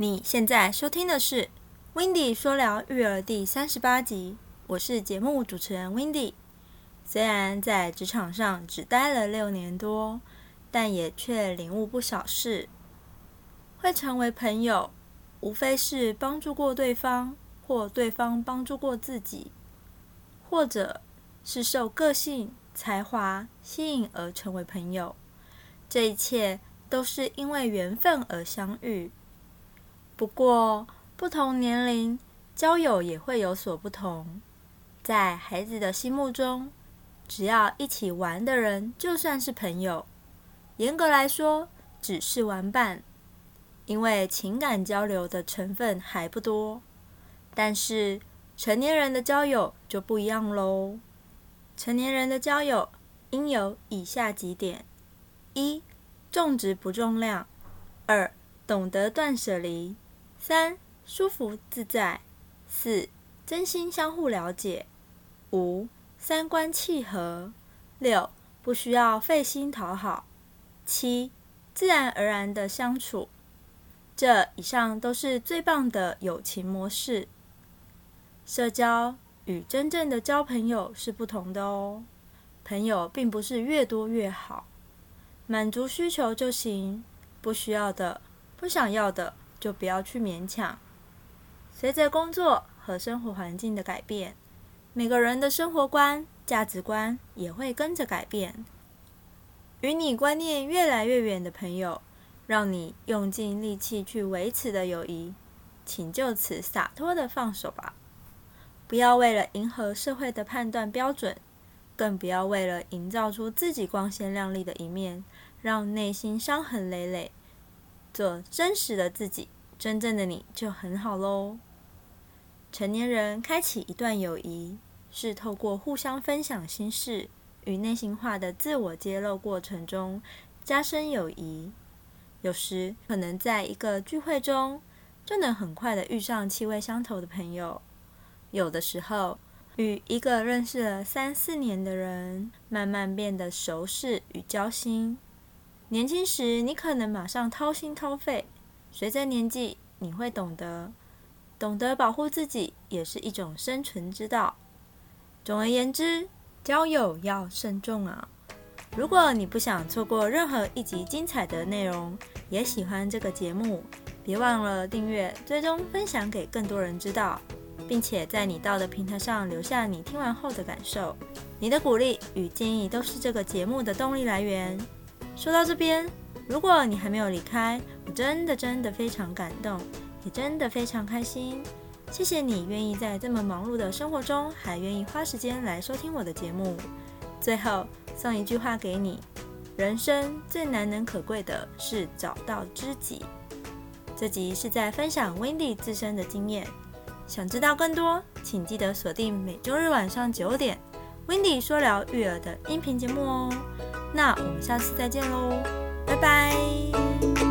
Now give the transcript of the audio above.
你现在收听的是《w i n d y 说聊育儿》第三十八集，我是节目主持人 w i n d y 虽然在职场上只待了六年多，但也却领悟不少事。会成为朋友，无非是帮助过对方，或对方帮助过自己，或者是受个性、才华吸引而成为朋友。这一切都是因为缘分而相遇。不过，不同年龄交友也会有所不同。在孩子的心目中，只要一起玩的人就算是朋友。严格来说，只是玩伴，因为情感交流的成分还不多。但是成年人的交友就不一样喽。成年人的交友应有以下几点。一、重质不重量；二、懂得断舍离；三、舒服自在；四、真心相互了解；五、三观契合；六、不需要费心讨好；七、自然而然的相处。这以上都是最棒的友情模式。社交与真正的交朋友是不同的哦。朋友并不是越多越好。满足需求就行，不需要的、不想要的就不要去勉强。随着工作和生活环境的改变，每个人的生活观、价值观也会跟着改变。与你观念越来越远的朋友，让你用尽力气去维持的友谊，请就此洒脱的放手吧。不要为了迎合社会的判断标准。更不要为了营造出自己光鲜亮丽的一面，让内心伤痕累累。做真实的自己，真正的你就很好喽。成年人开启一段友谊，是透过互相分享心事与内心话的自我揭露过程中加深友谊。有时可能在一个聚会中，就能很快的遇上气味相投的朋友；有的时候，与一个认识了三四年的人，慢慢变得熟识与交心。年轻时，你可能马上掏心掏肺；随着年纪，你会懂得，懂得保护自己也是一种生存之道。总而言之，交友要慎重啊！如果你不想错过任何一集精彩的内容，也喜欢这个节目，别忘了订阅、追踪、分享给更多人知道。并且在你到的平台上留下你听完后的感受，你的鼓励与建议都是这个节目的动力来源。说到这边，如果你还没有离开，我真的真的非常感动，也真的非常开心。谢谢你愿意在这么忙碌的生活中，还愿意花时间来收听我的节目。最后送一句话给你：人生最难能可贵的是找到知己。这集是在分享 Wendy 自身的经验。想知道更多，请记得锁定每周日晚上九点，Wendy 说聊育儿的音频节目哦。那我们下次再见喽，拜拜。